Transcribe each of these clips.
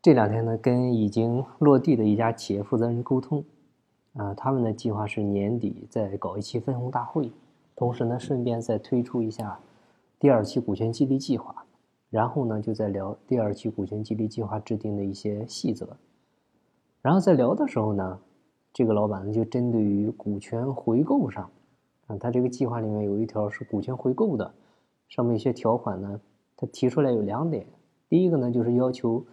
这两天呢，跟已经落地的一家企业负责人沟通，啊，他们的计划是年底再搞一期分红大会，同时呢，顺便再推出一下第二期股权激励计划，然后呢，就在聊第二期股权激励计划制定的一些细则。然后在聊的时候呢，这个老板呢就针对于股权回购上，啊，他这个计划里面有一条是股权回购的，上面一些条款呢，他提出来有两点，第一个呢就是要求。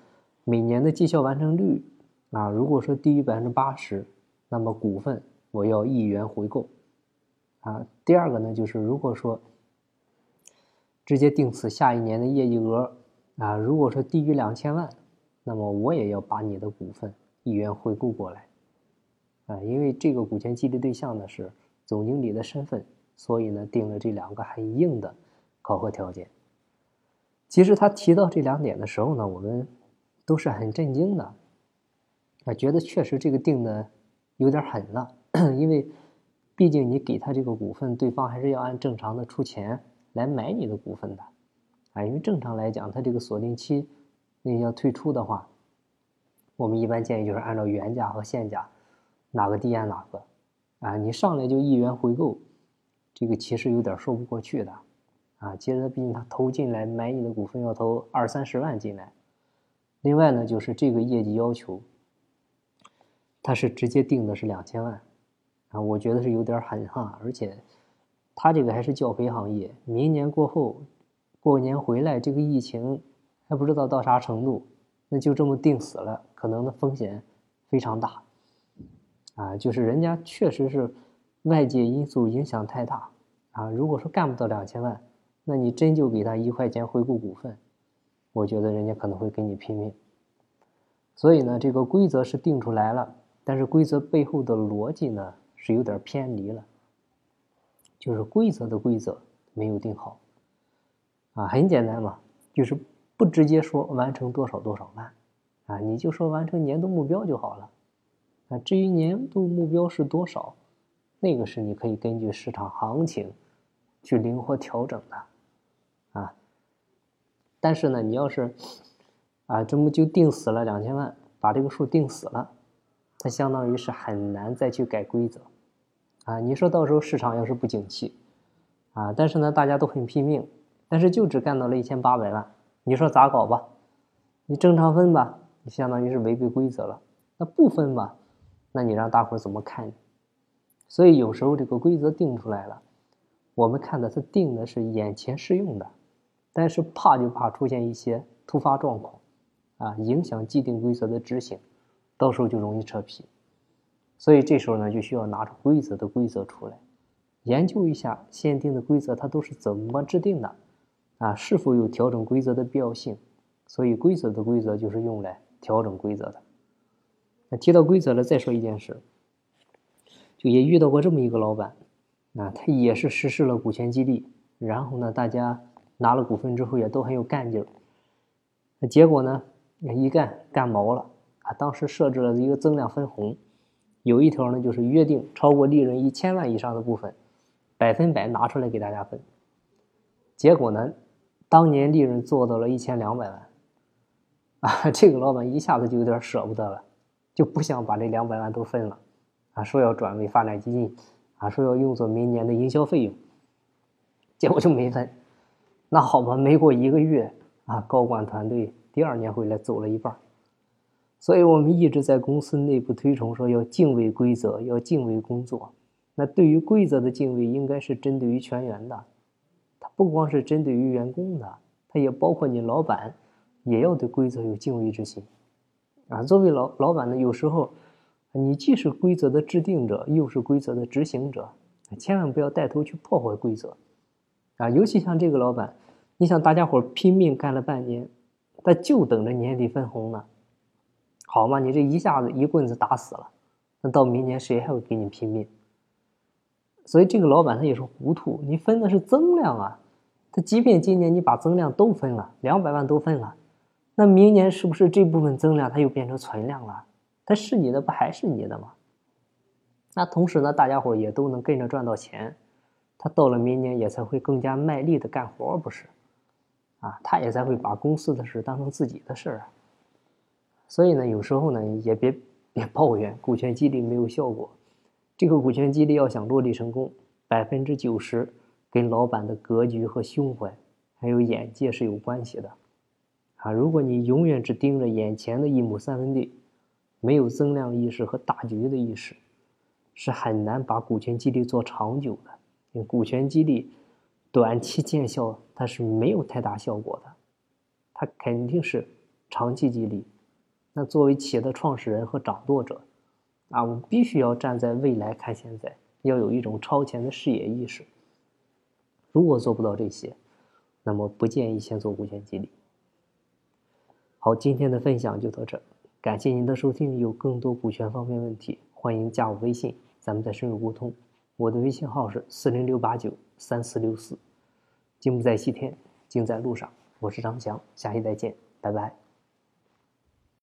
每年的绩效完成率啊，如果说低于百分之八十，那么股份我要一元回购啊。第二个呢，就是如果说直接定死下一年的业绩额啊，如果说低于两千万，那么我也要把你的股份一元回购过来啊。因为这个股权激励对象呢是总经理的身份，所以呢定了这两个很硬的考核条件。其实他提到这两点的时候呢，我们。都是很震惊的，啊，觉得确实这个定的有点狠了，因为毕竟你给他这个股份，对方还是要按正常的出钱来买你的股份的，啊，因为正常来讲，他这个锁定期那要退出的话，我们一般建议就是按照原价和现价哪个低按哪个，啊，你上来就一元回购，这个其实有点说不过去的，啊，接着毕竟他投进来买你的股份要投二三十万进来。另外呢，就是这个业绩要求，他是直接定的是两千万，啊，我觉得是有点狠哈，而且他这个还是教培行业，明年过后，过年回来这个疫情还不知道到啥程度，那就这么定死了，可能的风险非常大，啊，就是人家确实是外界因素影响太大，啊，如果说干不到两千万，那你真就给他一块钱回购股份。我觉得人家可能会跟你拼命，所以呢，这个规则是定出来了，但是规则背后的逻辑呢是有点偏离了，就是规则的规则没有定好，啊，很简单嘛，就是不直接说完成多少多少万，啊，你就说完成年度目标就好了，啊，至于年度目标是多少，那个是你可以根据市场行情去灵活调整的。但是呢，你要是啊，这么就定死了两千万，把这个数定死了，它相当于是很难再去改规则啊。你说到时候市场要是不景气啊，但是呢，大家都很拼命，但是就只干到了一千八百万，你说咋搞吧？你正常分吧，你相当于是违背规则了。那不分吧，那你让大伙怎么看？所以有时候这个规则定出来了，我们看的它定的是眼前适用的。但是怕就怕出现一些突发状况，啊，影响既定规则的执行，到时候就容易扯皮。所以这时候呢，就需要拿出规则的规则出来，研究一下限定的规则它都是怎么制定的，啊，是否有调整规则的必要性。所以规则的规则就是用来调整规则的。那提到规则了，再说一件事，就也遇到过这么一个老板，啊，他也是实施了股权激励，然后呢，大家。拿了股份之后也都很有干劲儿，那结果呢？一干干毛了啊！当时设置了一个增量分红，有一条呢就是约定超过利润一千万以上的部分，百分百拿出来给大家分。结果呢，当年利润做到了一千两百万，啊，这个老板一下子就有点舍不得了，就不想把这两百万都分了，啊，说要转为发展基金，啊，说要用作明年的营销费用，结果就没分。那好吧，没过一个月啊，高管团队第二年回来走了一半所以我们一直在公司内部推崇说要敬畏规则，要敬畏工作。那对于规则的敬畏，应该是针对于全员的，它不光是针对于员工的，它也包括你老板，也要对规则有敬畏之心啊。作为老老板呢，有时候你既是规则的制定者，又是规则的执行者，千万不要带头去破坏规则。啊，尤其像这个老板，你想大家伙拼命干了半年，他就等着年底分红呢，好嘛？你这一下子一棍子打死了，那到明年谁还会给你拼命？所以这个老板他也是糊涂，你分的是增量啊，他即便今年你把增量都分了，两百万都分了，那明年是不是这部分增量它又变成存量了？它是你的不还是你的吗？那同时呢，大家伙也都能跟着赚到钱。他到了明年也才会更加卖力的干活，不是？啊，他也才会把公司的事当成自己的事儿。所以呢，有时候呢，也别别抱怨股权激励没有效果。这个股权激励要想落地成功，百分之九十跟老板的格局和胸怀，还有眼界是有关系的。啊，如果你永远只盯着眼前的一亩三分地，没有增量意识和大局的意识，是很难把股权激励做长久的。股权激励短期见效，它是没有太大效果的，它肯定是长期激励。那作为企业的创始人和掌舵者，啊，我们必须要站在未来看现在，要有一种超前的视野意识。如果做不到这些，那么不建议先做股权激励。好，今天的分享就到这，感谢您的收听。有更多股权方面问题，欢迎加我微信，咱们再深入沟通。我的微信号是四零六八九三四六四。金不在西天，金在路上。我是张强，下期再见，拜拜。